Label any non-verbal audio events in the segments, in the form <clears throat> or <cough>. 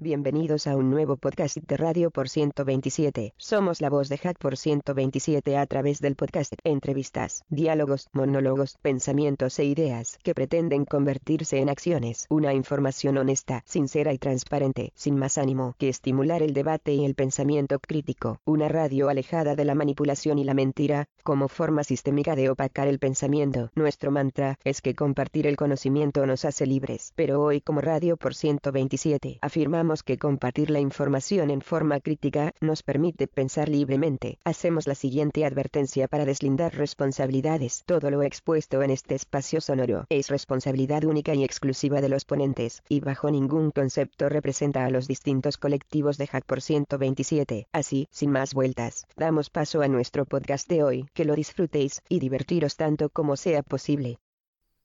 Bienvenidos a un nuevo podcast de Radio por 127. Somos la voz de Hack por 127 a través del podcast, entrevistas, diálogos, monólogos, pensamientos e ideas que pretenden convertirse en acciones. Una información honesta, sincera y transparente, sin más ánimo que estimular el debate y el pensamiento crítico. Una radio alejada de la manipulación y la mentira, como forma sistémica de opacar el pensamiento. Nuestro mantra es que compartir el conocimiento nos hace libres. Pero hoy como Radio por 127 afirmamos que compartir la información en forma crítica nos permite pensar libremente. Hacemos la siguiente advertencia para deslindar responsabilidades. Todo lo expuesto en este espacio sonoro es responsabilidad única y exclusiva de los ponentes, y bajo ningún concepto representa a los distintos colectivos de Hack por 127. Así, sin más vueltas, damos paso a nuestro podcast de hoy. Que lo disfrutéis y divertiros tanto como sea posible.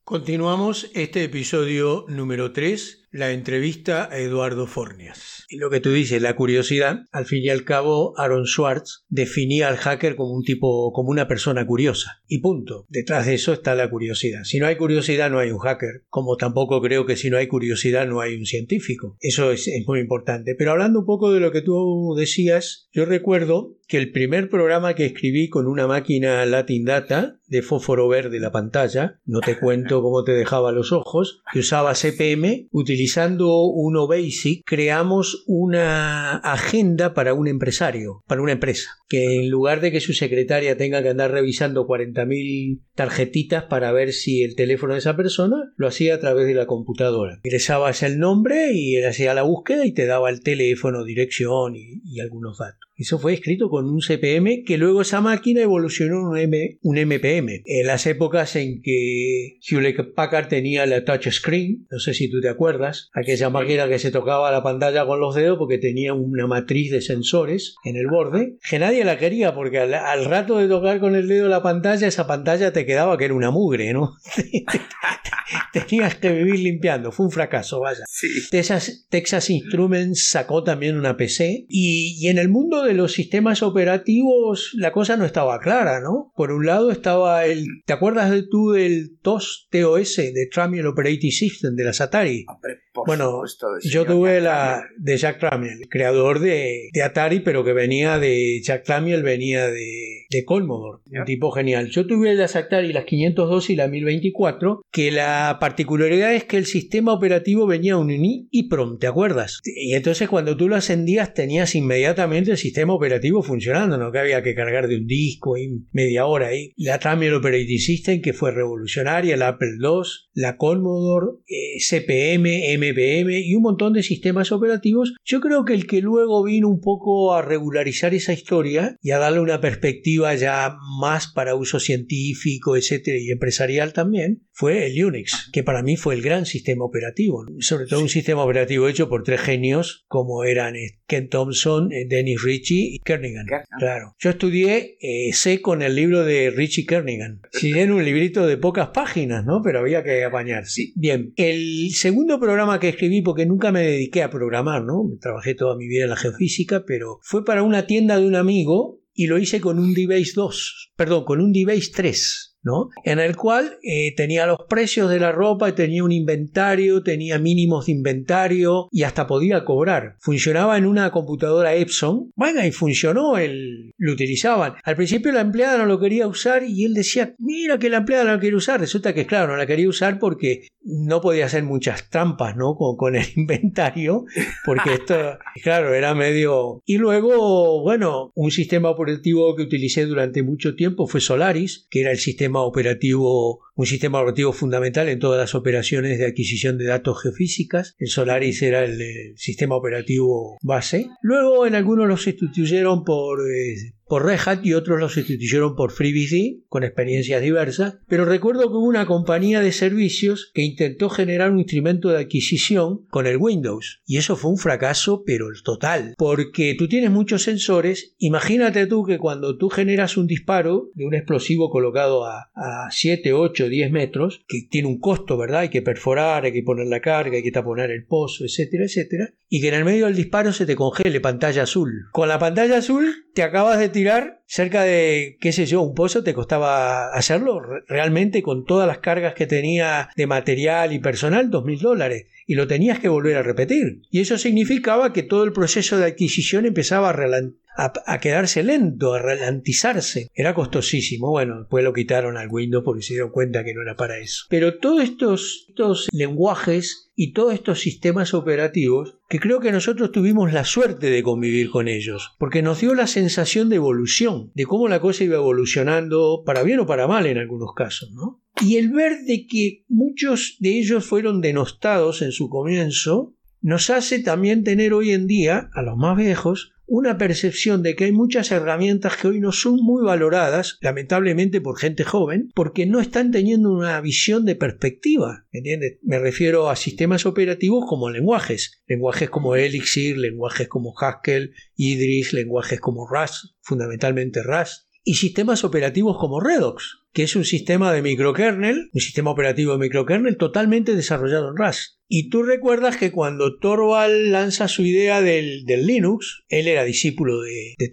Continuamos este episodio número 3 la entrevista a Eduardo Fornias. Y lo que tú dices, la curiosidad, al fin y al cabo, Aaron Swartz definía al hacker como un tipo, como una persona curiosa. Y punto. Detrás de eso está la curiosidad. Si no hay curiosidad, no hay un hacker. Como tampoco creo que si no hay curiosidad, no hay un científico. Eso es, es muy importante. Pero hablando un poco de lo que tú decías, yo recuerdo que el primer programa que escribí con una máquina Latin Data de fósforo verde la pantalla, no te cuento cómo te dejaba los ojos, que usaba CPM, utilizando uno Basic, creamos una agenda para un empresario, para una empresa, que en lugar de que su secretaria tenga que andar revisando 40.000 tarjetitas para ver si el teléfono de esa persona, lo hacía a través de la computadora. Ingresabas el nombre y él hacía la búsqueda y te daba el teléfono, dirección y, y algunos datos. Eso fue escrito con un CPM que luego esa máquina evolucionó en un, M, un MPM. En las épocas en que Hewlett Packard tenía la touchscreen, no sé si tú te acuerdas, aquella máquina que se tocaba la pantalla con los dedos porque tenía una matriz de sensores en el borde, que nadie la quería porque al, al rato de tocar con el dedo la pantalla, esa pantalla te quedaba que era una mugre, ¿no? <laughs> Tenías que vivir limpiando, fue un fracaso, vaya. Sí. Texas, Texas Instruments sacó también una PC y, y en el mundo de los sistemas operativos la cosa no estaba clara, ¿no? Por un lado estaba el... ¿Te acuerdas de tú del TOS TOS de Tramiel Operating System de las Atari? Hombre, por Bueno, supuesto, Yo tuve Jack la Tramiel. de Jack Tramiel, creador de, de Atari, pero que venía de Jack Tramiel, venía de, de Commodore, un tipo genial. Yo tuve las Atari, las 502 y la 1024, que la particularidad es que el sistema operativo venía un EEPROM, ¿te acuerdas? Y entonces cuando tú lo ascendías tenías inmediatamente el sistema operativo funcionando, no que había que cargar de un disco y media hora ahí. La Tramiel Operating System, que fue revolucionaria, la Apple II, la Commodore, eh, CPM, MPM y un montón de sistemas operativos. Yo creo que el que luego vino un poco a regularizar esa historia y a darle una perspectiva ya más para uso científico, etcétera, y empresarial también, fue el Unix, que para mí fue el gran sistema operativo. Sobre todo un sistema operativo hecho por tres genios como eran Ken Thompson, eh, Dennis Ritchie y Kernigan. Claro. Yo estudié eh, C con el libro de Richie Kernigan. Si bien un librito de pocas páginas, ¿no? Pero había que apañarse. Sí. Bien, el segundo programa que escribí, porque nunca me dediqué a programar, ¿no? Trabajé toda mi vida en la geofísica, pero fue para una tienda de un amigo y lo hice con un DBase 2, perdón, con un DBase 3. En el cual eh, tenía los precios de la ropa, tenía un inventario, tenía mínimos de inventario y hasta podía cobrar. Funcionaba en una computadora Epson. Bueno, y funcionó, el, lo utilizaban. Al principio la empleada no lo quería usar y él decía, mira que la empleada no lo quiere usar. Resulta que, claro, no la quería usar porque no podía hacer muchas trampas. Con, con el <laughs> inventario, porque esto, claro, era medio... Y luego, bueno, un sistema operativo que utilicé durante mucho tiempo fue Solaris, que era el sistema operativo, un sistema operativo fundamental en todas las operaciones de adquisición de datos geofísicas. El Solaris era el, sistema operativo base. Luego en algunos los sustituyeron por... eh, por Red Hat y otros los sustituyeron por FreeBSD con experiencias diversas, pero recuerdo que hubo una compañía de servicios que intentó generar un instrumento de adquisición con el Windows y eso fue un fracaso pero el total, porque tú tienes muchos sensores, imagínate tú que cuando tú generas un disparo de un explosivo colocado a, a 7, 8, 8 o 10 metros, que tiene un costo, ¿verdad? Hay que perforar, hay que poner la carga, hay que taponar el pozo, etcétera, etcétera, y que en el medio del disparo se te congele pantalla azul. Con la pantalla azul te acabas de tirar cerca de, qué sé yo, un pozo te costaba hacerlo realmente con todas las cargas que tenía de material y personal, dos mil dólares. Y lo tenías que volver a repetir. Y eso significaba que todo el proceso de adquisición empezaba a, a, quedarse lento, a ralentizarse. Era costosísimo. Bueno, después lo quitaron al Windows porque se dieron cuenta que no era para eso. Pero todos estos, estos lenguajes y todos estos sistemas operativos que creo que nosotros tuvimos la suerte de convivir con ellos, porque nos dio la sensación de evolución, de cómo la cosa iba evolucionando para bien o para mal en algunos casos, ¿no? Y el ver de que muchos de ellos fueron denostados en su comienzo, nos hace también tener hoy en día, a los más viejos, una percepción de que hay muchas herramientas que hoy no son muy valoradas, lamentablemente por gente joven, porque no están teniendo una visión de perspectiva. ¿Entiendes? Me refiero a sistemas operativos como lenguajes, lenguajes como Elixir, lenguajes como Haskell, Idris, lenguajes como Rust, fundamentalmente Rust, y sistemas operativos como Redux, que es un sistema de microkernel, un sistema operativo de microkernel totalmente desarrollado en Rust. Y tú recuerdas que cuando Torvald lanza su idea del, Linux, él era discípulo de, de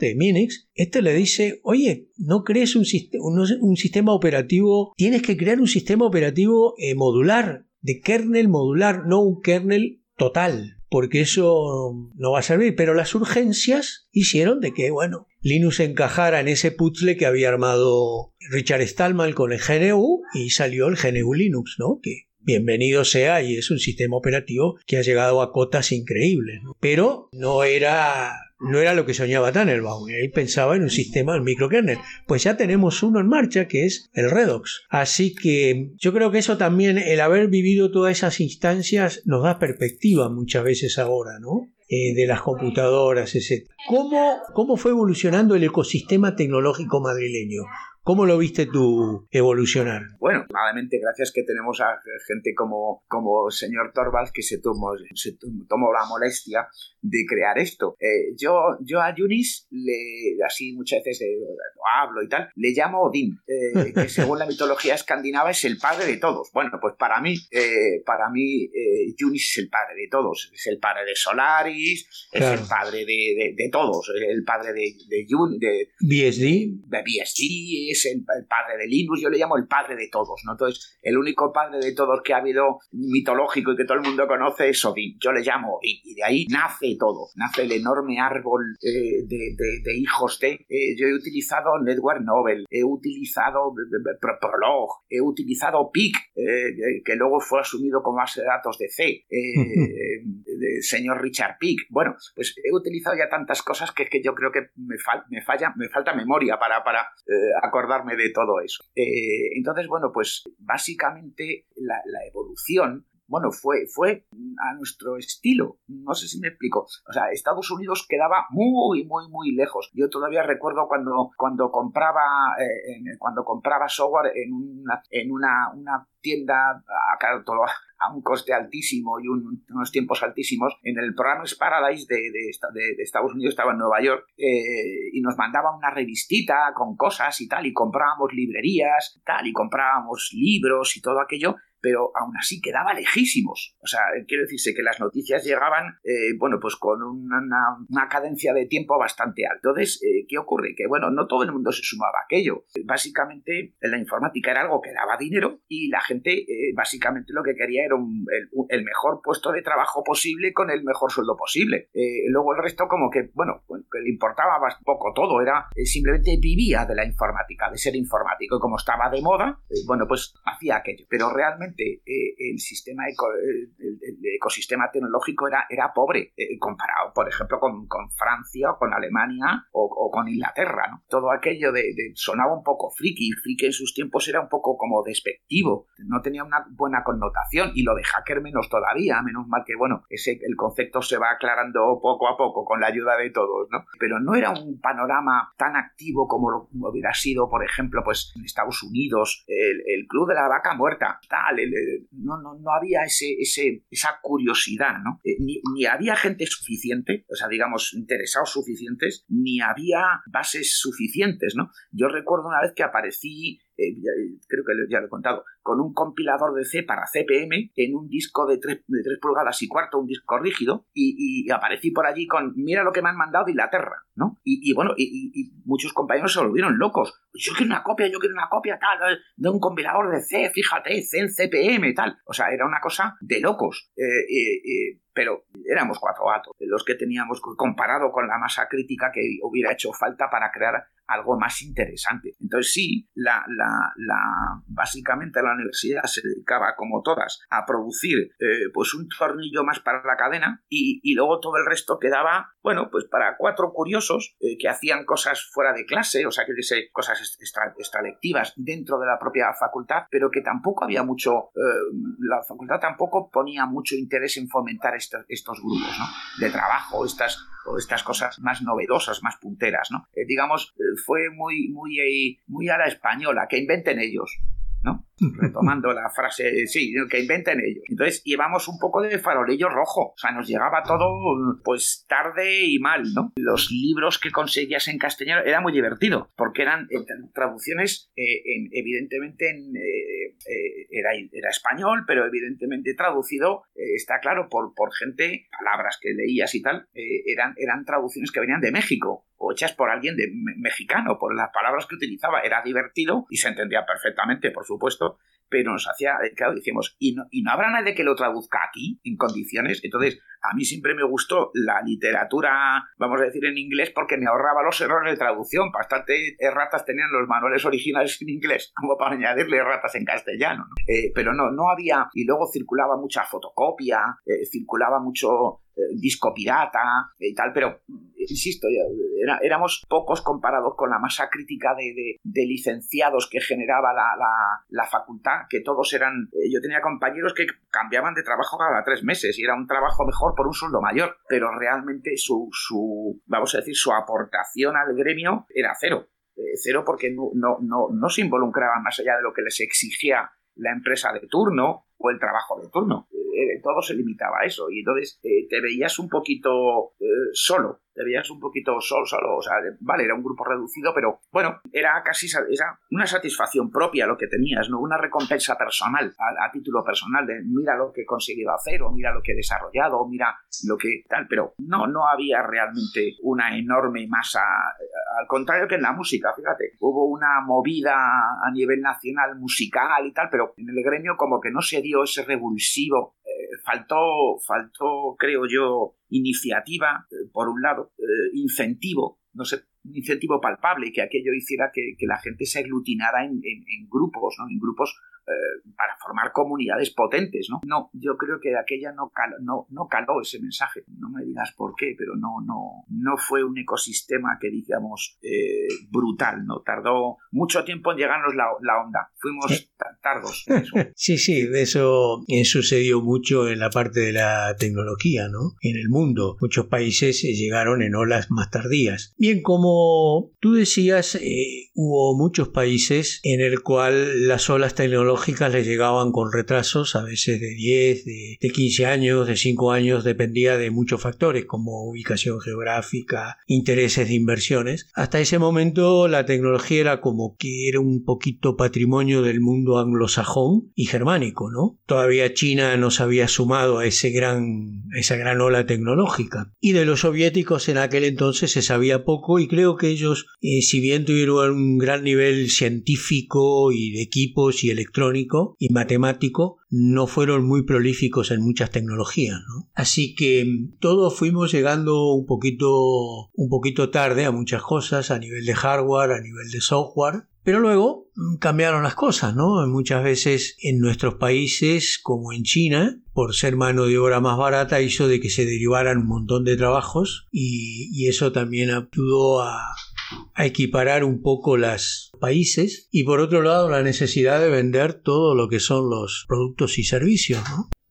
de Minix, este le dice, oye, no crees un, un, sistema operativo, tienes que crear un sistema operativo eh, modular, de kernel modular, no un kernel total porque eso no va a servir. Pero las urgencias hicieron de que, bueno, Linux encajara en ese puzzle que había armado Richard Stallman con el GNU y salió el GNU Linux, ¿no? Que bienvenido sea y es un sistema operativo que ha llegado a cotas increíbles, ¿no? Pero no era no era lo que soñaba Tannenbaum, él pensaba en un sistema, en microkernel. Pues ya tenemos uno en marcha que es el Redox. Así que yo creo que eso también, el haber vivido todas esas instancias, nos da perspectiva muchas veces ahora, ¿no? Eh, de las computadoras, etc. ¿Cómo, ¿Cómo fue evolucionando el ecosistema tecnológico madrileño? ¿Cómo lo viste tú evolucionar? Bueno, nuevamente gracias que tenemos a gente como, como el señor Torvalds que se tomó, se tomó la molestia de crear esto. Eh, yo, yo a Yunis, le, así muchas veces lo hablo y tal, le llamo Odín, eh, que <laughs> según la mitología escandinava es el padre de todos. Bueno, pues para mí, eh, para mí Yunis es el padre de todos. Es el padre de Solaris, es el padre de, de, todos, el padre de, de, de BSD. De BSD, es el, padre de Linux, yo le llamo el padre de todos, ¿no? Entonces, el único padre de todos que ha habido mitológico y que todo el mundo conoce es Odín, yo le llamo, y, y de ahí nace todo, nace el enorme árbol eh, de, de, hijos de... Eh, yo he utilizado Network Nobel, he utilizado Prolog, he utilizado PIC, eh, que luego fue asumido como base de datos de C, <laughs> de señor Richard PIC. Bueno, pues he utilizado ya tantas cosas que es que yo creo que me, me, falla, me falta memoria para, para acordar darme de todo eso. Eh, entonces, bueno, pues básicamente la, evolución bueno, fue, fue a nuestro estilo. No sé si me explico. O sea, Estados Unidos quedaba muy, muy, muy lejos. Yo todavía recuerdo cuando, cuando compraba, eh, cuando compraba software en una, en una, una tienda, acá todo, a un coste altísimo y unos tiempos altísimos. En el programa Paradise de, de, Estados Unidos estaba en Nueva York eh, y nos mandaba una revistita con cosas y tal y comprábamos librerías tal y comprábamos libros y todo aquello pero aún así quedaba lejísimos. O sea, quiero decirse que las noticias llegaban, eh, bueno, pues con una, cadencia de tiempo bastante alta. Entonces, eh, ¿qué ocurre? Que, bueno, no todo el mundo se sumaba a aquello. Básicamente, la informática era algo que daba dinero y la gente, eh, básicamente, lo que quería era el, mejor puesto de trabajo posible con el mejor sueldo posible. luego el resto, como que, bueno, le importaba poco todo, era simplemente vivía de la informática, de ser informático. Y como estaba de moda, bueno, pues hacía aquello. Pero realmente eh, el sistema el, ecosistema tecnológico era, era pobre eh, comparado, por ejemplo, con, Francia o con Alemania o, con Inglaterra. ¿no? Todo aquello de, sonaba un poco friki. Friki en sus tiempos era un poco como despectivo, no tenía una buena connotación y lo de hacker menos todavía, menos mal que bueno, ese, el concepto se va aclarando poco a poco con la ayuda de todos, ¿no? Pero no era un panorama tan activo como lo hubiera sido, por ejemplo, pues en Estados Unidos, el Club de la Vaca Muerta, tal, no, no, no había ese, esa curiosidad, ¿no? Eh, ni, ni, había gente suficiente, o sea, digamos, interesados suficientes, ni había bases suficientes, ¿no? Yo recuerdo una vez que aparecí eh, creo que ya lo he contado, con un compilador de C para CPM en un disco de 3, de pulgadas y cuarto, un disco rígido, y, aparecí por allí con, mira lo que me han mandado de Inglaterra, ¿no? Y, bueno, y, muchos compañeros se volvieron locos. Yo quiero una copia, yo quiero una copia, tal, de un compilador de C, fíjate, C en CPM, tal. O sea, era una cosa de locos. Eh, pero éramos cuatro gatos, los que teníamos comparado con la masa crítica que hubiera hecho falta para crear algo más interesante. Entonces sí, la, la, la, básicamente la universidad se dedicaba, como todas, a producir eh, pues un tornillo más para la cadena y, y, luego todo el resto quedaba, bueno, pues para cuatro curiosos eh, que hacían cosas fuera de clase, o sea, que dice cosas extralectivas dentro de la propia facultad, pero que tampoco había mucho, eh, la facultad tampoco ponía mucho interés en fomentar estos, grupos ¿no? de trabajo, estas, o estas cosas más novedosas, más punteras, ¿no? digamos, fue muy, muy, muy a la española, que inventen ellos. ¿no? Retomando la frase, sí, que inventen ellos. Entonces llevamos un poco de farolillo rojo, o sea, nos llegaba todo pues tarde y mal, ¿no? Los libros que conseguías en castellano era muy divertido, porque eran eh, traducciones, eh, evidentemente en, eh, era, era, español, pero evidentemente traducido, está claro, por, por gente, palabras que leías y tal, eran, eran traducciones que venían de México o hechas por alguien de mexicano, por las palabras que utilizaba. Era divertido y se entendía perfectamente, por supuesto, pero nos hacía, eh, claro, decíamos, ¿y no, ¿y no habrá nadie que lo traduzca aquí en condiciones? Entonces, a mí siempre me gustó la literatura, vamos a decir en inglés, porque me ahorraba los errores de traducción. Bastante erratas tenían los manuales originales en inglés, como para añadirle erratas en castellano. Eh, pero no, no había, y luego circulaba mucha fotocopia, eh, circulaba mucho disco pirata y tal, pero insisto, éramos pocos comparados con la masa crítica de, licenciados que generaba la, facultad, que todos eran, eh, yo tenía compañeros que cambiaban de trabajo cada tres meses y era un trabajo mejor por un sueldo mayor, pero realmente su, su vamos a decir, su aportación al gremio era cero. Eh, cero porque no, no, no, no se involucraban más allá de lo que les exigía la empresa de turno o el trabajo de turno. Eh, todo se limitaba a eso. Y entonces te veías un poquito solo te veías un poquito solo, solo, o sea, vale, era un grupo reducido, pero bueno, era casi era una satisfacción propia lo que tenías, ¿no? Una recompensa personal, a, título personal, de mira lo que he conseguido hacer, o mira lo que he desarrollado, o mira lo que tal, pero no, no había realmente una enorme masa, eh, al contrario que en la música, fíjate, hubo una movida a nivel nacional musical y tal, pero en el gremio como que no se dio ese revulsivo faltó, faltó, creo yo, iniciativa, eh, por un lado, eh, incentivo, no sé, un incentivo palpable y que aquello hiciera que, la gente se aglutinara en, en grupos, ¿no? en grupos eh, para formar comunidades potentes, ¿no? No, yo creo que aquella no caló, no, no caló ese mensaje. No me digas por qué, pero no, no, no fue un ecosistema que digamos eh, brutal, ¿no? Tardó mucho tiempo en llegarnos la, onda. Fuimos tardos. <laughs> Sí, sí, de eso eh, sucedió mucho en la parte de la tecnología, ¿no? En el mundo. Muchos países llegaron en olas más tardías. Bien, como tú decías, hubo muchos países en el cual las olas tecnológicas le llegaban con retrasos, a veces de 10, de, de 15 años, de 5 años, dependía de muchos factores como ubicación geográfica, intereses de inversiones. Hasta ese momento la tecnología era como que era un poquito patrimonio del mundo anglosajón y germánico, ¿no? Todavía China no se había sumado a ese gran, esa gran ola tecnológica. Y de los soviéticos en aquel entonces se sabía poco y creo que ellos, eh, si bien tuvieron un gran nivel científico y de equipos y electrónicos, y matemático no fueron muy prolíficos en muchas tecnologías, Así que mm, todos fuimos llegando un poquito, un poquito tarde a muchas cosas a nivel de hardware, a nivel de software, pero luego cambiaron las cosas, ¿no? Muchas veces en nuestros países, como en China, por ser mano de obra más barata, hizo de que se derivaran un montón de trabajos y, eso también ayudó a, a equiparar un poco los países. Y por otro lado la necesidad de vender todo lo que son los productos y servicios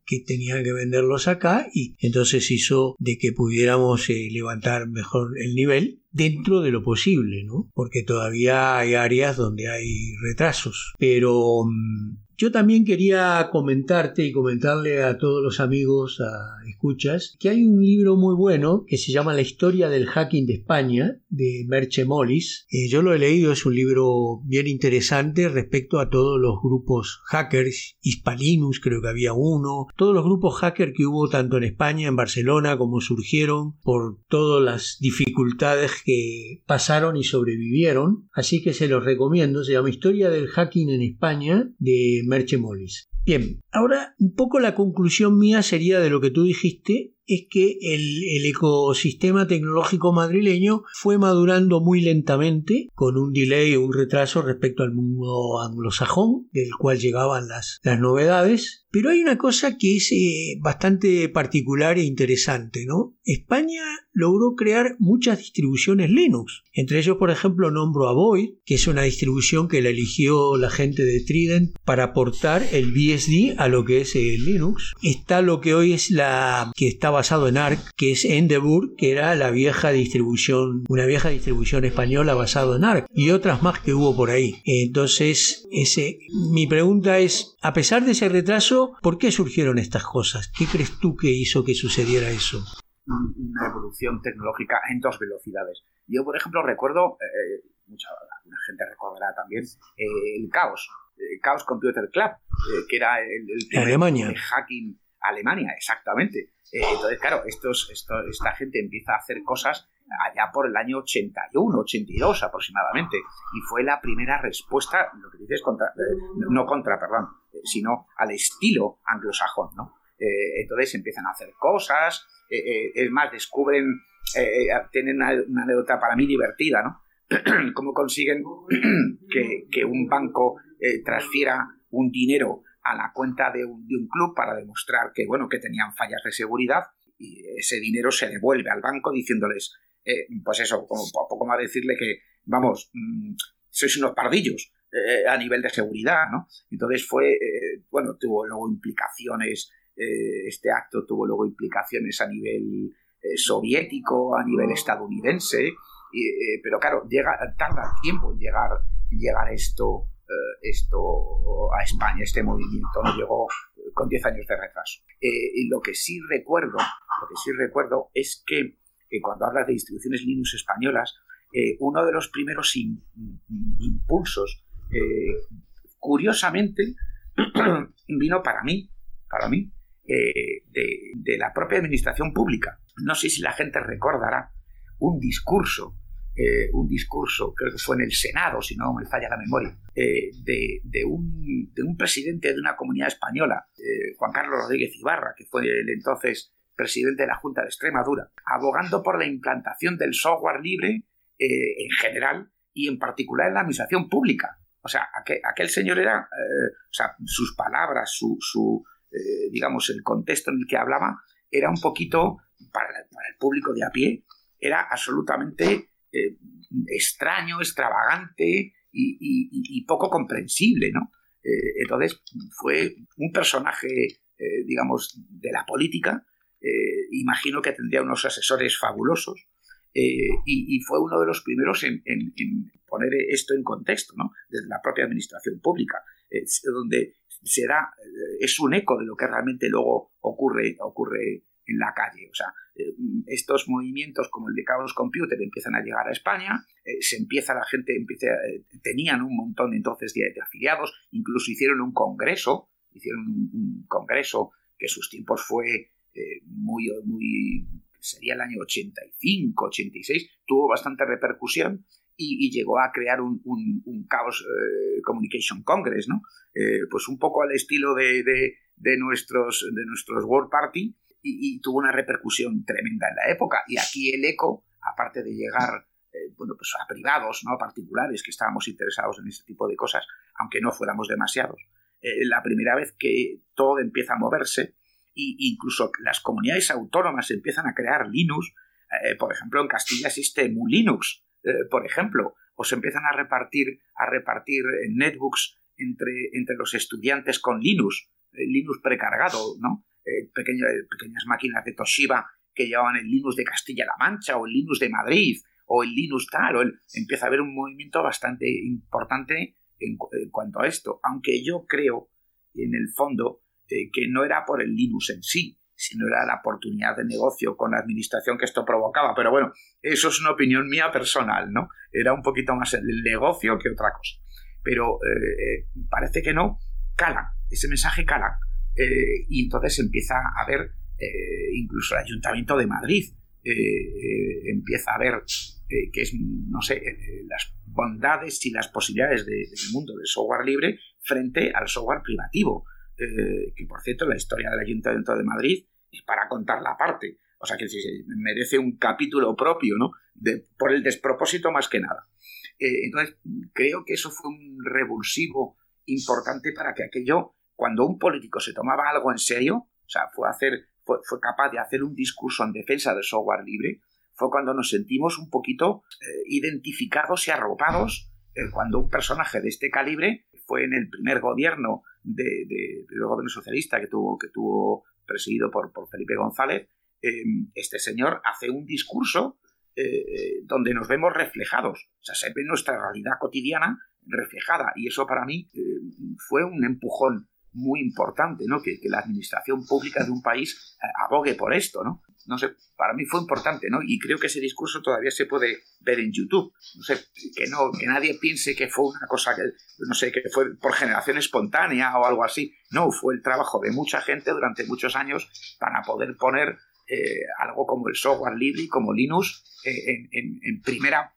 que tenían que venderlos acá y entonces hizo de que pudiéramos eh, levantar mejor el nivel dentro de lo posible, ¿no? Porque todavía hay áreas donde hay retrasos, pero mm, Yo también quería comentarte y comentarle a todos los amigos, a escuchas, que hay un libro muy bueno que se llama La historia del hacking de España, de Merche Mollis. Eh, yo lo he leído, es un libro bien interesante respecto a todos los grupos hackers, Hispalinus creo que había uno, todos los grupos hackers que hubo tanto en España, en Barcelona, como surgieron por todas las dificultades que pasaron y sobrevivieron. Así que se los recomiendo, se llama Historia del hacking en España de Merche Mollis. Bien, ahora un poco la conclusión mía sería de lo que tú dijiste es que el, ecosistema tecnológico madrileño fue madurando muy lentamente, con un delay o un retraso respecto al mundo anglosajón, del cual llegaban las, las novedades. Pero hay una cosa que es eh, bastante particular e interesante, ¿no? España logró crear muchas distribuciones Linux. Entre ellos, por ejemplo, nombro a Void, que es una distribución que la eligió la gente de Trident para aportar el BSD a lo que es el Linux. Está lo que hoy es la que estaba basado en ARC, que es Endeavour, que era la vieja distribución, una vieja distribución española basada en ARC, y otras más que hubo por ahí. Entonces, ese, mi pregunta es, a pesar de ese retraso, ¿por qué surgieron estas cosas? ¿Qué crees tú que hizo que sucediera eso? Una evolución tecnológica en dos velocidades. Yo, por ejemplo, recuerdo, eh, mucha gente recordará también, eh, el caos, Chaos Computer Club, eh, que era el, el, Alemania. hacking Alemania, exactamente. Eh, entonces, claro, estos, esta gente empieza a hacer cosas allá por el año 81, 82 aproximadamente. Y fue la primera respuesta, lo que dices, contra, eh, no contra, perdón, eh, sino al estilo anglosajón, ¿no? entonces empiezan a hacer cosas, es más, descubren, tienen una, anécdota para mí divertida, ¿no? <clears throat> Cómo consiguen <clears throat> que, que un banco transfiera un dinero a la cuenta de un, de un, club para demostrar que, bueno, que tenían fallas de seguridad y ese dinero se devuelve al banco diciéndoles, eh, pues eso, como, poco más decirle que, vamos, mm, sois unos pardillos eh, a nivel de seguridad, ¿no? Entonces fue, eh, bueno, tuvo luego implicaciones, este acto tuvo luego implicaciones a nivel soviético, a nivel estadounidense, pero claro, llega, tarda tiempo en llegar, en llegar esto eh, esto a España, este movimiento, no llegó con 10 años de retraso. Eh, y lo que sí recuerdo, lo que sí recuerdo es que eh, cuando hablas de instituciones Linux españolas, uno de los primeros impulsos, curiosamente, <clears throat> vino para mí, para mí, de la propia administración pública. No sé si la gente recordará un discurso eh, un discurso, creo que fue en el Senado, si no me falla la memoria, eh, de, un, de, un, presidente de una comunidad española, eh, Juan Carlos Rodríguez Ibarra, que fue el entonces presidente de la Junta de Extremadura, abogando por la implantación del software libre en general y en particular en la administración pública. O sea, aquel, señor era, o sea, sus palabras, su, su digamos, el contexto en el que hablaba, era un poquito, para el público de a pie, era absolutamente eh, extraño, extravagante y, poco comprensible, ¿no? Eh, entonces fue un personaje, eh, digamos, de la política. imagino que tendría unos asesores fabulosos y, fue uno de los primeros en, poner esto en contexto, ¿no? Desde la propia administración pública, donde será es un eco de lo que realmente luego ocurre ocurre en la calle. O sea, eh, estos movimientos como el de Chaos Computer empiezan a llegar a España, eh, se empieza la gente, empieza, eh, tenían un montón entonces de, afiliados, incluso hicieron un congreso, hicieron un, congreso que sus tiempos fue muy, muy, sería el año 85, 86, tuvo bastante repercusión y, llegó a crear un, un, Chaos Communication Congress, ¿no? pues un poco al estilo de, de, de, nuestros, de nuestros World Party, y, tuvo una repercusión tremenda en la época. Y aquí el eco, aparte de llegar eh, bueno, pues a privados, ¿no? a particulares que estábamos interesados en este tipo de cosas, aunque no fuéramos demasiados, eh, la primera vez que todo empieza a moverse, e incluso las comunidades autónomas empiezan a crear Linux, eh, por ejemplo, en Castilla existe Mulinux, por ejemplo, o se empiezan a repartir, a repartir netbooks entre, entre los estudiantes con Linux, Linux precargado, ¿no? Eh, pequeñas máquinas de Toshiba que llevaban el Linux de Castilla-La Mancha o el Linux de Madrid o el Linux tal, o empieza a haber un movimiento bastante importante en, cuanto a esto, aunque yo creo en el fondo eh, que no era por el Linux en sí, sino era la oportunidad de negocio con la administración que esto provocaba. Pero bueno, eso es una opinión mía personal, ¿no? Era un poquito más el negocio que otra cosa. Pero eh, parece que no, cala, ese mensaje cala. Y entonces empieza a ver incluso el Ayuntamiento de Madrid empieza a ver que es, no sé, las bondades y las posibilidades del mundo del software libre frente al software privativo. Eh, que por cierto, la historia del Ayuntamiento de Madrid es para contarla aparte. O sea que merece un capítulo propio, ¿no? por el despropósito más que nada. Eh, entonces, creo que eso fue un revulsivo importante para que aquello, cuando un político se tomaba algo en serio, o sea, fue, hacer, fue, fue capaz de hacer un discurso en defensa del software libre, fue cuando nos sentimos un poquito eh, identificados y arropados cuando un personaje de este calibre fue en el primer gobierno de, del gobierno socialista que tuvo, que tuvo presidido por, Felipe González, eh, este señor hace un discurso eh, donde nos vemos reflejados. O sea, se ve nuestra realidad cotidiana reflejada. Y eso para mí eh, fue un empujón muy importante, ¿no? Que, la administración pública de un país abogue por esto, ¿no? No sé, para mí fue importante, ¿no? Y creo que ese discurso todavía se puede ver en YouTube. No sé, que, no, que nadie piense que fue una cosa que, no sé, que fue por generación espontánea o algo así. No, fue el trabajo de mucha gente durante muchos años para poder poner eh, algo como el software libre, como Linux, eh, en, primera,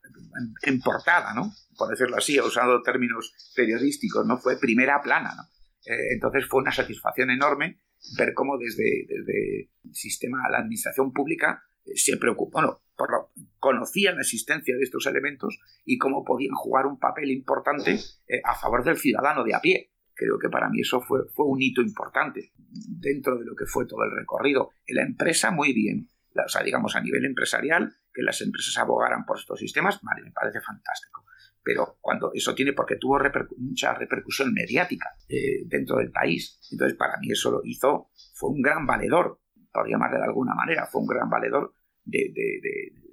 en, portada, ¿no? Por decirlo así, usando términos periodísticos, ¿no? Fue primera plana, ¿no? Eh, entonces fue una satisfacción enorme ver cómo desde, desde el sistema, la administración pública eh, se preocupó, bueno, por conocían la existencia de estos elementos y cómo podían jugar un papel importante eh, a favor del ciudadano de a pie. Creo que para mí eso fue, fue un hito importante dentro de lo que fue todo el recorrido. En la empresa, muy bien. o sea, digamos, a nivel empresarial, que las empresas abogaran por estos sistemas, vale, me parece fantástico pero cuando eso tiene porque tuvo mucha repercusión mediática eh, dentro del país. Entonces, para mí eso lo hizo, fue un gran valedor, por llamarle de alguna manera, fue un gran valedor de,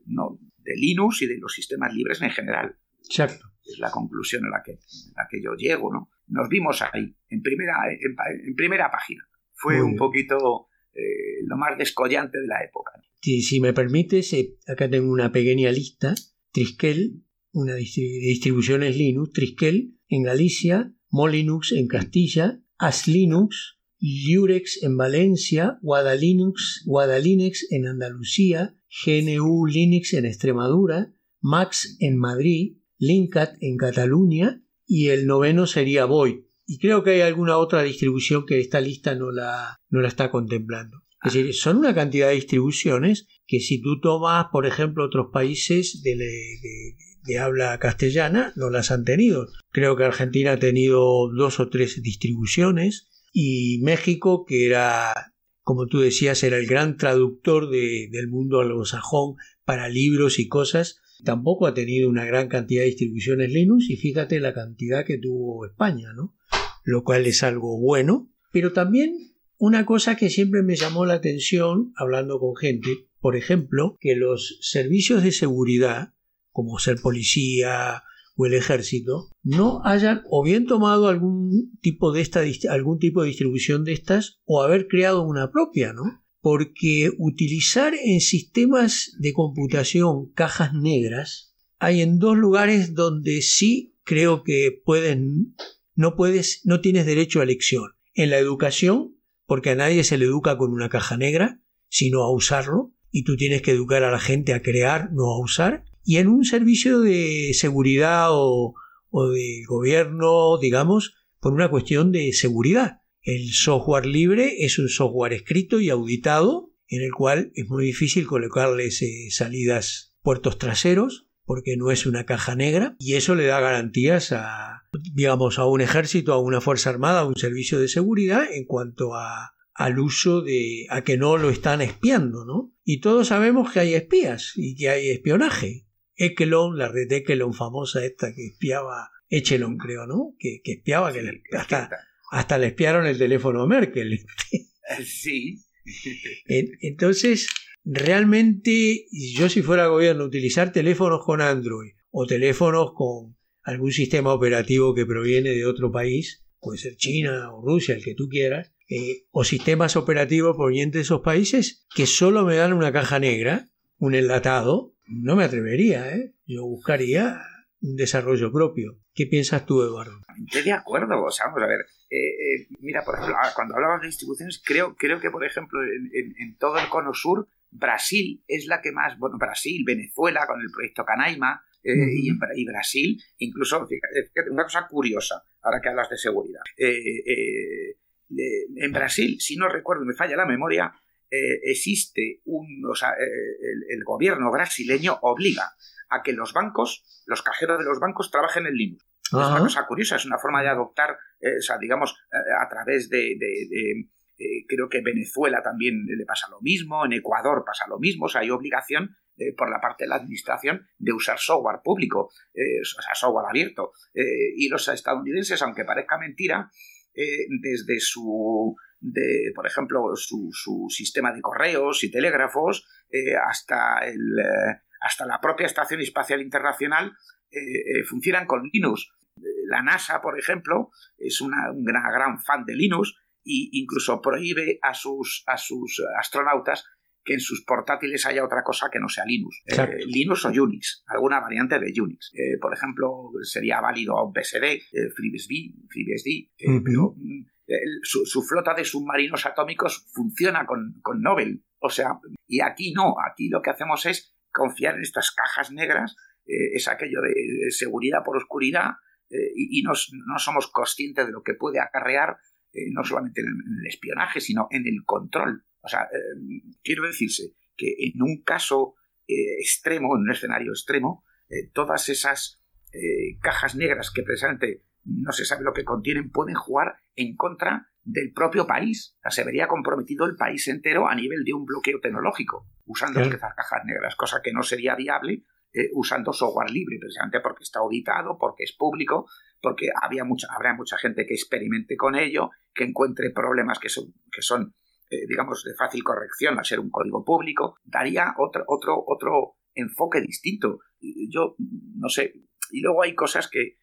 no, de Linux y de los sistemas libres en general. Exacto. Es la conclusión a la que, la que yo llego, ¿no? Nos vimos ahí, en primera, en, primera página. Fue un poquito eh, lo más descollante de la época. Si, si me permites, eh, acá tengo una pequeña lista. Triskel una distribuciones Linux, Triskel en Galicia, Molinux en Castilla, Aslinux, Lurex en Valencia, Guadalinux, Guadalinux en Andalucía, GNU Linux en Extremadura, Max en Madrid, Linkat en Cataluña y el noveno sería Void. Y creo que hay alguna otra distribución que esta lista no la, no la está contemplando. Es decir, son una cantidad de distribuciones que si tú tomas, por ejemplo, otros países de, de habla castellana no las han tenido. Creo que Argentina ha tenido dos o tres distribuciones y México, que era, como tú decías, era el gran traductor del mundo anglosajón para libros y cosas, tampoco ha tenido una gran cantidad de distribuciones Linux y fíjate la cantidad que tuvo España, ¿no? Lo cual es algo bueno, pero también una cosa que siempre me llamó la atención hablando con gente, por ejemplo, que los servicios de seguridad como ser policía o el ejército, no hayan o bien tomado algún tipo de esta, algún tipo de distribución de estas o haber creado una propia, ¿no? Porque utilizar en sistemas de computación cajas negras hay en dos lugares donde sí creo que pueden no puedes no tienes derecho a elección. En la educación, porque a nadie se le educa con una caja negra, sino a usarlo, y tú tienes que educar a la gente a crear, no a usar y en un servicio de seguridad o, de gobierno, digamos, por una cuestión de seguridad. El software libre es un software escrito y auditado en el cual es muy difícil colocarles eh, salidas puertos traseros porque no es una caja negra y eso le da garantías a digamos a un ejército, a una fuerza armada, a un servicio de seguridad en cuanto a al uso de a que no lo están espiando, ¿no? Y todos sabemos que hay espías y que hay espionaje. Echelon, la red Echelon famosa esta que espiaba, Echelon creo, ¿no? Que, espiaba, que hasta, hasta le espiaron el teléfono a Merkel. sí. <laughs> Entonces, realmente, yo si fuera gobierno, utilizar teléfonos con Android o teléfonos con algún sistema operativo que proviene de otro país, puede ser China o Rusia, el que tú quieras, eh, o sistemas operativos provenientes de esos países que solo me dan una caja negra, un enlatado, no me atrevería, ¿eh? Yo buscaría un desarrollo propio. ¿Qué piensas tú, Eduardo? Estoy de acuerdo, o sea, vamos a ver. Eh, eh, mira, por ejemplo, cuando hablamos de distribuciones, creo, creo que, por ejemplo, en, todo el cono sur, Brasil es la que más, bueno, Brasil, Venezuela con el proyecto Canaima, y, y, Brasil, incluso, fíjate, una cosa curiosa, ahora que hablas de seguridad. Eh, en Brasil, si no recuerdo, me falla la memoria, eh, existe un, o sea, eh, el, gobierno brasileño obliga a que los bancos, los cajeros de los bancos trabajen en Linux. Es una cosa curiosa, es una forma de adoptar, eh, o sea, digamos, a través de, creo que Venezuela también le pasa lo mismo, en Ecuador pasa lo mismo, o sea, hay obligación por la parte de la administración de usar software público, o sea, software abierto. y los estadounidenses, aunque parezca mentira, desde su, de, por ejemplo, su, su, sistema de correos y telégrafos, eh, hasta, el, eh, hasta la propia Estación Espacial Internacional, funcionan con Linux. La NASA, por ejemplo, es una, un gran, fan de Linux e incluso prohíbe a sus, a sus astronautas que en sus portátiles haya otra cosa que no sea Linux. Eh, Linux o Unix, alguna variante de Unix. Eh, por ejemplo, sería válido BSD, eh, FreeBSD, FreeBSD pero su, flota de submarinos atómicos funciona con, con Nobel. O sea, y aquí no, aquí lo que hacemos es confiar en estas cajas negras, es aquello de, seguridad por oscuridad, y, no, somos conscientes de lo que puede acarrear no solamente en el espionaje, sino en el control o sea, eh, quiero decirse que en un caso eh, extremo, en un escenario extremo, eh, todas esas cajas negras que precisamente no se sabe lo que contienen pueden jugar en contra del propio país. O sea, se vería comprometido el país entero a nivel de un bloqueo tecnológico usando esas cajas negras, cosa que no sería viable usando software libre, precisamente porque está auditado, porque es público, porque había mucha, habrá mucha gente que experimente con ello, que encuentre problemas que son, que son eh, digamos, de fácil corrección al ser un código público, daría otro, otro, otro enfoque distinto. Yo no sé. Y luego hay cosas que eh,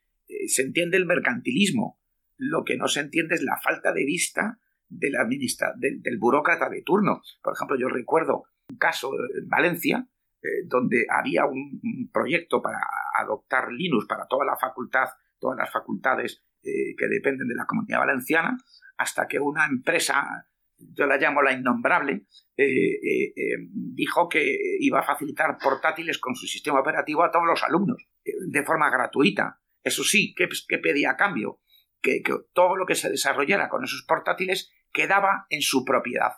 se entiende el mercantilismo. Lo que no se entiende es la falta de vista del, administra del, burócrata de turno. Por ejemplo, yo recuerdo un caso en Valencia eh, donde había un, proyecto para adoptar Linux para toda la facultad, todas las facultades que dependen de la comunidad valenciana, hasta que una empresa yo la llamo la innombrable, eh, eh, eh, dijo que iba a facilitar portátiles con su sistema operativo a todos los alumnos, de forma gratuita. Eso sí, ¿qué, pedía a cambio? Que, todo lo que se desarrollara con esos portátiles quedaba en su propiedad.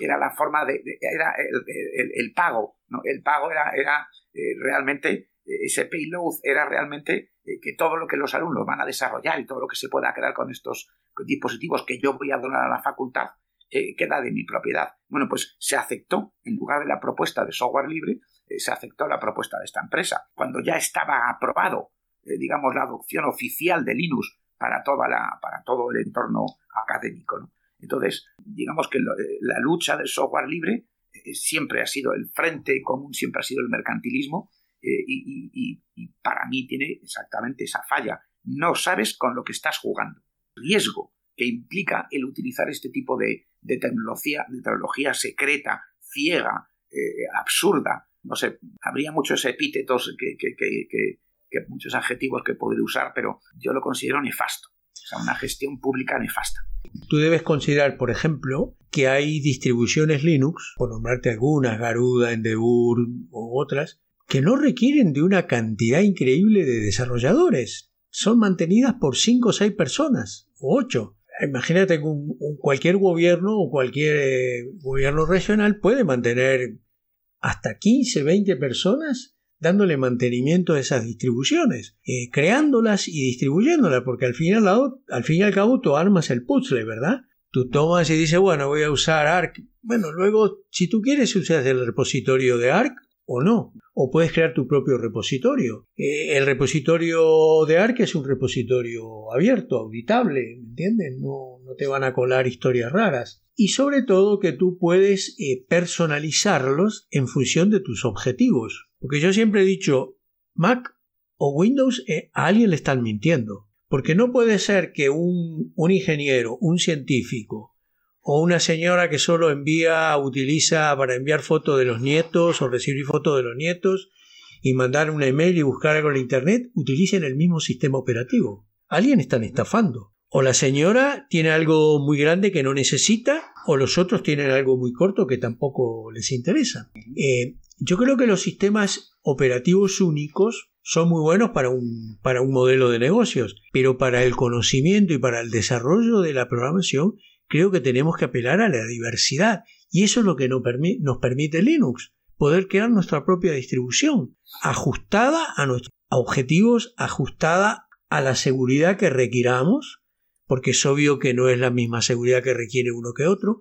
Era la forma de. era el, pago. ¿no? El pago era, era realmente. Ese payload era realmente que todo lo que los alumnos van a desarrollar y todo lo que se pueda crear con estos dispositivos que yo voy a donar a la facultad eh, queda de mi propiedad. Bueno, pues se aceptó, en lugar de la propuesta de software libre, eh, se aceptó la propuesta de esta empresa. Cuando ya estaba aprobado, eh, digamos, la adopción oficial de Linux para, toda la, para todo el entorno académico. Entonces, digamos que la lucha del software libre siempre ha sido el frente común, siempre ha sido el mercantilismo y, para mí tiene exactamente esa falla. No sabes con lo que estás jugando. Riesgo que implica el utilizar este tipo de, tecnología, de tecnología secreta, ciega, eh, absurda. No sé, habría muchos epítetos, que, que, muchos adjetivos que podría usar, pero yo lo considero nefasto. O sea, una gestión pública nefasta. Tú debes considerar, por ejemplo, que hay distribuciones Linux, por nombrarte algunas, Garuda, Endeavour u otras, que no requieren de una cantidad increíble de desarrolladores. Son mantenidas por 5 o 6 personas, o 8 imagínate que cualquier gobierno o cualquier eh, gobierno regional puede mantener hasta 15, 20 personas dándole mantenimiento a esas distribuciones, eh, creándolas y distribuyéndolas, porque al fin, y al, fin y al cabo tú armas el puzzle, ¿verdad? Tú tomas y dices, bueno, voy a usar ARC. Bueno, luego, si tú quieres, usas el repositorio de ARC o no. O puedes crear tu propio repositorio. Eh, el repositorio de ARC es un repositorio abierto, auditable, ¿me entiendes? No, no te van a colar historias raras. Y sobre todo que tú puedes eh, personalizarlos en función de tus objetivos. Porque yo siempre he dicho, Mac o Windows, eh, a alguien le están mintiendo. Porque no puede ser que un, un ingeniero, un científico o una señora que solo envía, utiliza para enviar fotos de los nietos o recibir fotos de los nietos y mandar un email y buscar algo en internet, utilicen el mismo sistema operativo. Alguien están estafando. O la señora tiene algo muy grande que no necesita, o los otros tienen algo muy corto que tampoco les interesa. Eh, yo creo que los sistemas operativos únicos son muy buenos para un, para un modelo de negocios, pero para el conocimiento y para el desarrollo de la programación creo que tenemos que apelar a la diversidad. Y eso es lo que nos, nos permite Linux, poder crear nuestra propia distribución, ajustada a nuestros objetivos, ajustada a la seguridad que requiramos porque es obvio que no es la misma seguridad que requiere uno que otro,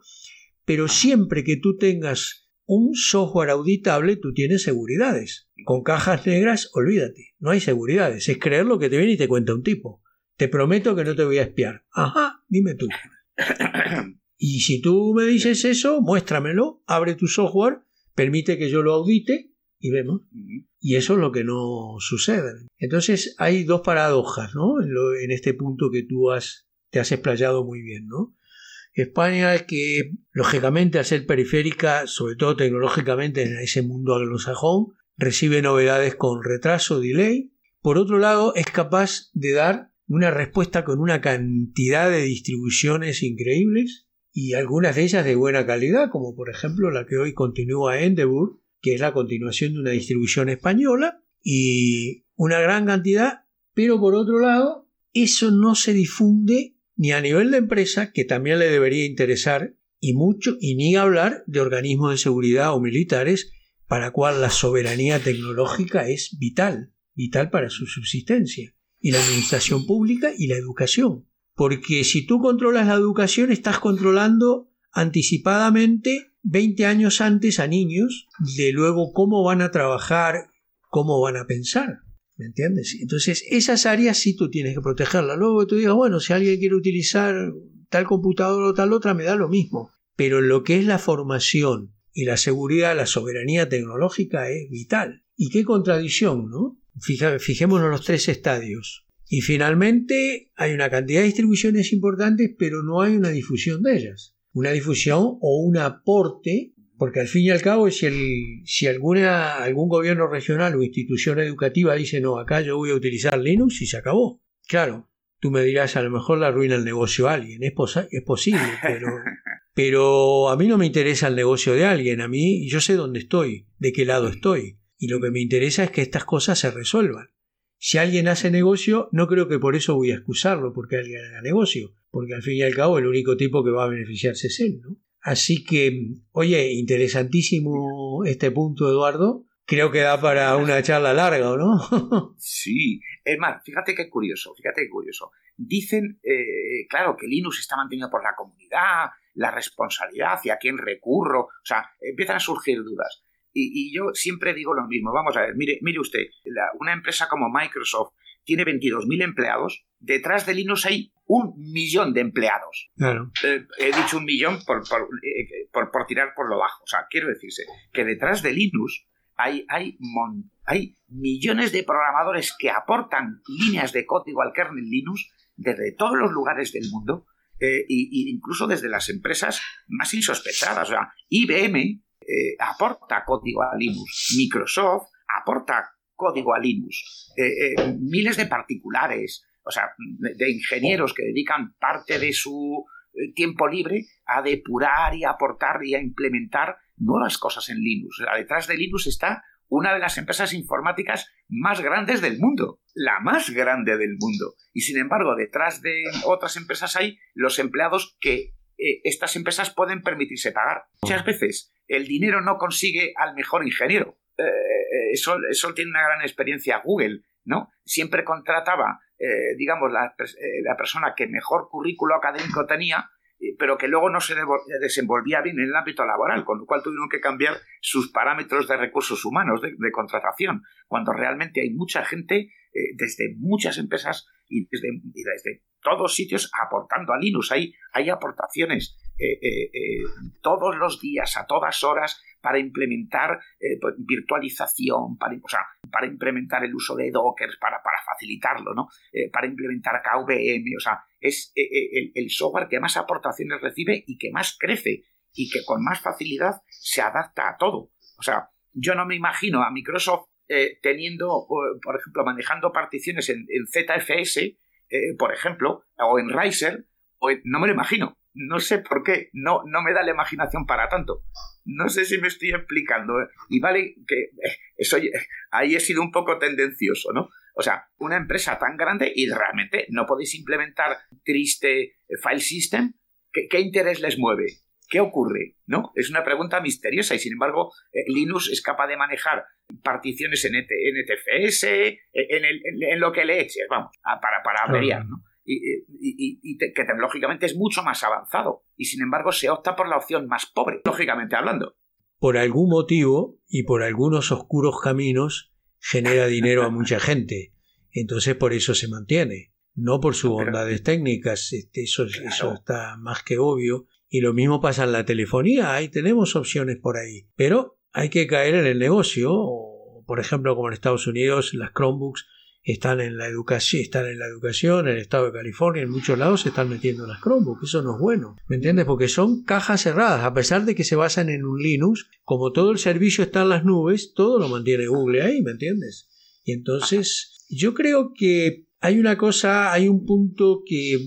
pero siempre que tú tengas un software auditable, tú tienes seguridades. Con cajas negras, olvídate, no hay seguridades, es creer lo que te viene y te cuenta un tipo. Te prometo que no te voy a espiar. Ajá, dime tú. <coughs> Y si tú me dices eso, muéstramelo, abre tu software, permite que yo lo audite y vemos. Y eso es lo que no sucede. Entonces hay dos paradojas, ¿no? En, este punto que tú has te has explayado muy bien, ¿no? España, que lógicamente al ser periférica, sobre todo tecnológicamente en ese mundo anglosajón, recibe novedades con retraso, delay. Por otro lado, es capaz de dar una respuesta con una cantidad de distribuciones increíbles y algunas de ellas de buena calidad, como por ejemplo la que hoy continúa Endeavour, que es la continuación de una distribución española, y una gran cantidad, pero por otro lado, eso no se difunde ni a nivel de empresa, que también le debería interesar, y mucho, y ni hablar de organismos de seguridad o militares, para cual la soberanía tecnológica es vital, vital para su subsistencia, y la administración pública y la educación. Porque si tú controlas la educación, estás controlando anticipadamente 20 años antes a niños de luego cómo van a trabajar, cómo van a pensar. ¿Me entiendes? Entonces, esas áreas sí tú tienes que protegerlas. Luego tú digas, bueno, si alguien quiere utilizar tal computador o tal otra, me da lo mismo. Pero lo que es la formación y la seguridad, la soberanía tecnológica es vital. Y qué contradicción, ¿no? fijémonos los tres estadios. Y finalmente hay una cantidad de distribuciones importantes, pero no hay una difusión de ellas. Una difusión o un aporte porque al fin y al cabo, si, el, si alguna, algún gobierno regional o institución educativa dice no, acá yo voy a utilizar Linux y se acabó. Claro, tú me dirás, a lo mejor la arruina el negocio a alguien, es, es posible, <laughs> pero, pero a mí no me interesa el negocio de alguien, a mí yo sé dónde estoy, de qué lado estoy, y lo que me interesa es que estas cosas se resuelvan. Si alguien hace negocio, no creo que por eso voy a excusarlo porque alguien haga negocio, porque al fin y al cabo el único tipo que va a beneficiarse es él, ¿no? Así que, oye, interesantísimo este punto, Eduardo. Creo que da para una charla larga, ¿no? <laughs> sí. Es más, fíjate qué curioso, fíjate qué curioso. Dicen, eh, claro, que Linux está mantenido por la comunidad, la responsabilidad, hacia quién recurro. O sea, empiezan a surgir dudas. Y, yo siempre digo lo mismo. Vamos a ver, mire, mire usted, una empresa como Microsoft tiene 22.000 empleados. Detrás de Linux hay un millón de empleados. Eh, he dicho un millón eh, por, por, tirar por lo bajo. O sea, quiero decirse que detrás de Linux hay, hay, hay millones de programadores que aportan líneas de código al kernel Linux desde todos los lugares del mundo e incluso desde las empresas más insospechadas. O sea, IBM aporta código a Linux, Microsoft aporta código a Linux, miles de particulares, o sea, de, ingenieros que dedican parte de su eh, tiempo libre a depurar y aportar y a implementar nuevas cosas en Linux. detrás de Linux está una de las empresas informáticas más grandes del mundo, la más grande del mundo. Y sin embargo, detrás de otras empresas hay los empleados que eh, estas empresas pueden permitirse pagar. Muchas veces el dinero no consigue al mejor ingeniero. Eh, eso, eso tiene una gran experiencia Google, ¿no? Siempre contrataba eh, digamos, eh, la, persona que mejor currículo académico tenía, eh, pero que luego no se desenvolvía bien en el ámbito laboral, con lo cual tuvieron que cambiar sus parámetros de recursos humanos de, contratación, cuando realmente hay mucha gente desde muchas empresas y desde, desde, todos sitios aportando a Linux. Hay, hay aportaciones todos los días, a todas horas, para implementar eh, pues, virtualización, para, o sea, para implementar el uso de Docker, para, facilitarlo, ¿no? Eh, para implementar KVM, o sea, es el, el software que más aportaciones recibe y que más crece y que con más facilidad se adapta a todo. O sea, yo no me imagino a Microsoft eh, teniendo, por ejemplo, manejando particiones en, ZFS, eh, por ejemplo, o en Riser, no me lo imagino. No sé por qué, no, no me da la imaginación para tanto. No sé si me estoy explicando. ¿eh? Y vale que eso, ahí he sido un poco tendencioso, ¿no? O sea, una empresa tan grande y realmente no podéis implementar triste file system. qué interés les mueve? ¿Qué ocurre? ¿No? Es una pregunta misteriosa y sin embargo eh, Linux es capaz de manejar particiones en, NTFS, eh, en, lo que le eches, vamos, para, para averiar, ¿no? Y, que tecnológicamente es mucho más avanzado y sin embargo se opta por la opción más pobre, lógicamente hablando. Por algún motivo y por algunos oscuros caminos genera dinero a <laughs> mucha gente, entonces por eso se mantiene, no por sus bondades técnicas, este, eso, eso está más que obvio, y lo mismo pasa en la telefonía, ahí tenemos opciones por ahí. Pero hay que caer en el negocio, por ejemplo, como en Estados Unidos, las Chromebooks están en la educación, están en la educación, en el estado de California, en muchos lados se están metiendo las Chromebooks, eso no es bueno, ¿me entiendes? Porque son cajas cerradas, a pesar de que se basan en un Linux, como todo el servicio está en las nubes, todo lo mantiene Google ahí, ¿me entiendes? Y entonces, yo creo que hay una cosa, hay un punto que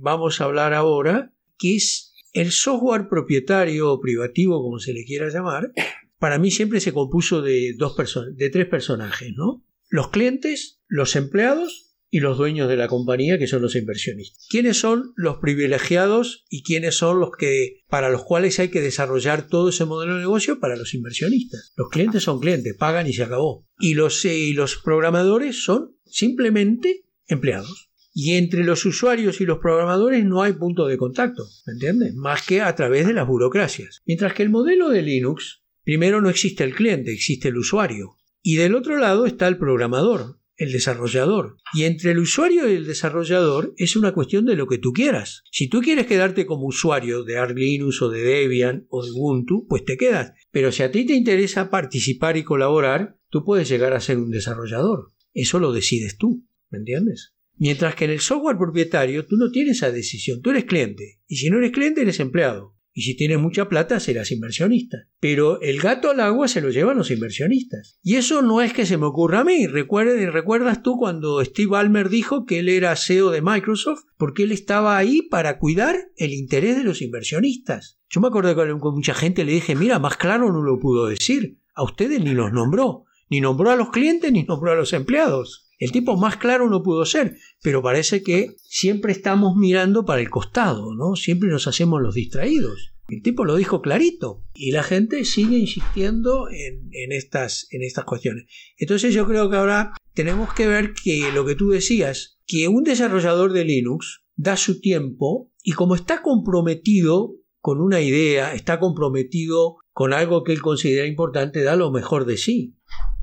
vamos a hablar ahora, que es el software propietario o privativo, como se le quiera llamar, para mí siempre se compuso de, dos de tres personajes, ¿no? Los clientes, los empleados y los dueños de la compañía, que son los inversionistas. ¿Quiénes son los privilegiados y quiénes son los que, para los cuales hay que desarrollar todo ese modelo de negocio para los inversionistas? Los clientes son clientes, pagan y se acabó. Y los, eh, y los programadores son simplemente empleados. Y entre los usuarios y los programadores no hay punto de contacto, ¿me entiendes? Más que a través de las burocracias. Mientras que el modelo de Linux, primero no existe el cliente, existe el usuario. Y del otro lado está el programador, el desarrollador. Y entre el usuario y el desarrollador es una cuestión de lo que tú quieras. Si tú quieres quedarte como usuario de Arch Linux o de Debian o de Ubuntu, pues te quedas. Pero si a ti te interesa participar y colaborar, tú puedes llegar a ser un desarrollador. Eso lo decides tú, ¿me entiendes? Mientras que en el software propietario tú no tienes esa decisión, tú eres cliente. Y si no eres cliente, eres empleado. Y si tienes mucha plata, serás inversionista. Pero el gato al agua se lo llevan los inversionistas. Y eso no es que se me ocurra a mí. ¿Recuerdas tú cuando Steve Ballmer dijo que él era CEO de Microsoft? Porque él estaba ahí para cuidar el interés de los inversionistas. Yo me acuerdo que con mucha gente le dije, mira, más claro no lo pudo decir. A ustedes ni los nombró. Ni nombró a los clientes ni nombró a los empleados. El tipo más claro no pudo ser, pero parece que siempre estamos mirando para el costado, ¿no? Siempre nos hacemos los distraídos. El tipo lo dijo clarito y la gente sigue insistiendo en, estas, en estas cuestiones. Entonces yo creo que ahora tenemos que ver que lo que tú decías, que un desarrollador de Linux da su tiempo y como está comprometido con una idea, está comprometido con algo que él considera importante, da lo mejor de sí.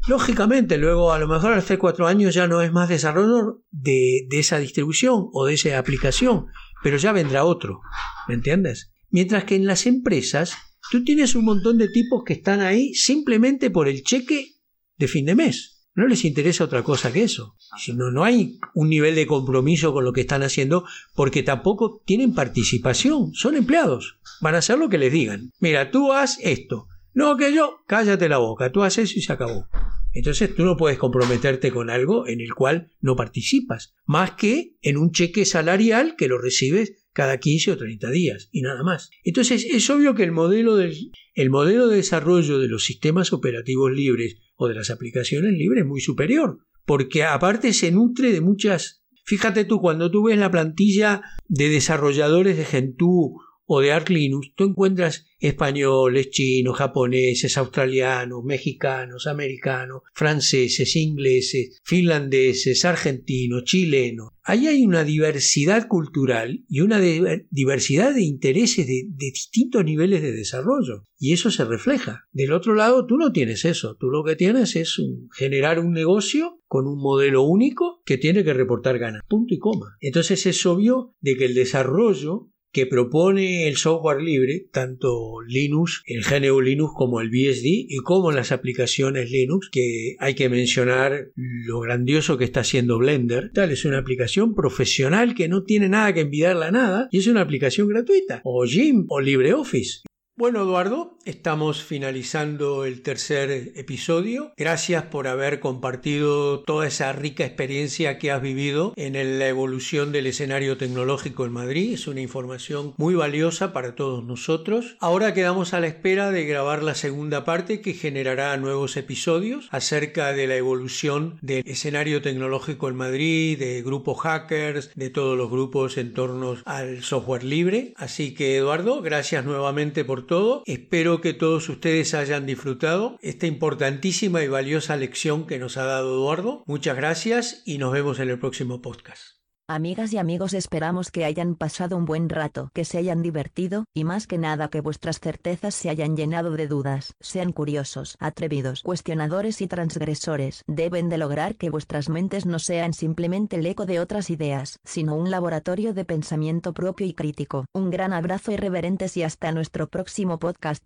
Lógicamente, luego a lo mejor hace cuatro años ya no es más desarrollador de, esa distribución o de esa aplicación, pero ya vendrá otro, ¿me entiendes? Mientras que en las empresas tú tienes un montón de tipos que están ahí simplemente por el cheque de fin de mes. No les interesa otra cosa que eso. Sino no hay un nivel de compromiso con lo que están haciendo porque tampoco tienen participación. Son empleados. Van a hacer lo que les digan. Mira, tú haz esto. No, que yo, cállate la boca. Tú haces eso y se acabó. Entonces tú no puedes comprometerte con algo en el cual no participas, más que en un cheque salarial que lo recibes cada 15 o 30 días y nada más. Entonces es obvio que el modelo, del, el modelo de desarrollo de los sistemas operativos libres o de las aplicaciones libres es muy superior, porque aparte se nutre de muchas... Fíjate tú, cuando tú ves la plantilla de desarrolladores de Gentoo o de Arch Linux, tú encuentras españoles, chinos, japoneses, australianos, mexicanos, americanos, franceses, ingleses, finlandeses, argentinos, chilenos. Ahí hay una diversidad cultural y una diversidad de intereses de, distintos niveles de desarrollo. Y eso se refleja. Del otro lado, tú no tienes eso. Tú lo que tienes es generar un negocio con un modelo único que tiene que reportar ganas. Punto y coma. Entonces es obvio de que el desarrollo que propone el software libre, tanto Linux, el GNU Linux como el BSD y como las aplicaciones Linux, que hay que mencionar lo grandioso que está haciendo Blender. Tal es una aplicación profesional que no tiene nada que envidiarle a nada y es una aplicación gratuita, o Jim o LibreOffice. Bueno, Eduardo, estamos finalizando el tercer episodio. Gracias por haber compartido toda esa rica experiencia que has vivido en la evolución del escenario tecnológico en Madrid. Es una información muy valiosa para todos nosotros. Ahora quedamos a la espera de grabar la segunda parte que generará nuevos episodios acerca de la evolución del escenario tecnológico en Madrid, de grupos hackers, de todos los grupos en torno al software libre. Así que, Eduardo, gracias nuevamente por todo. Que todos ustedes hayan disfrutado esta importantísima y valiosa lección que nos ha dado Eduardo. Muchas gracias y nos vemos en el próximo podcast. Amigas y amigos esperamos que hayan pasado un buen rato, que se hayan divertido, y más que nada que vuestras certezas se hayan llenado de dudas. Sean curiosos, atrevidos, cuestionadores y transgresores. Deben de lograr que vuestras mentes no sean simplemente el eco de otras ideas, sino un laboratorio de pensamiento propio y crítico. Un gran abrazo irreverentes y hasta nuestro próximo podcast.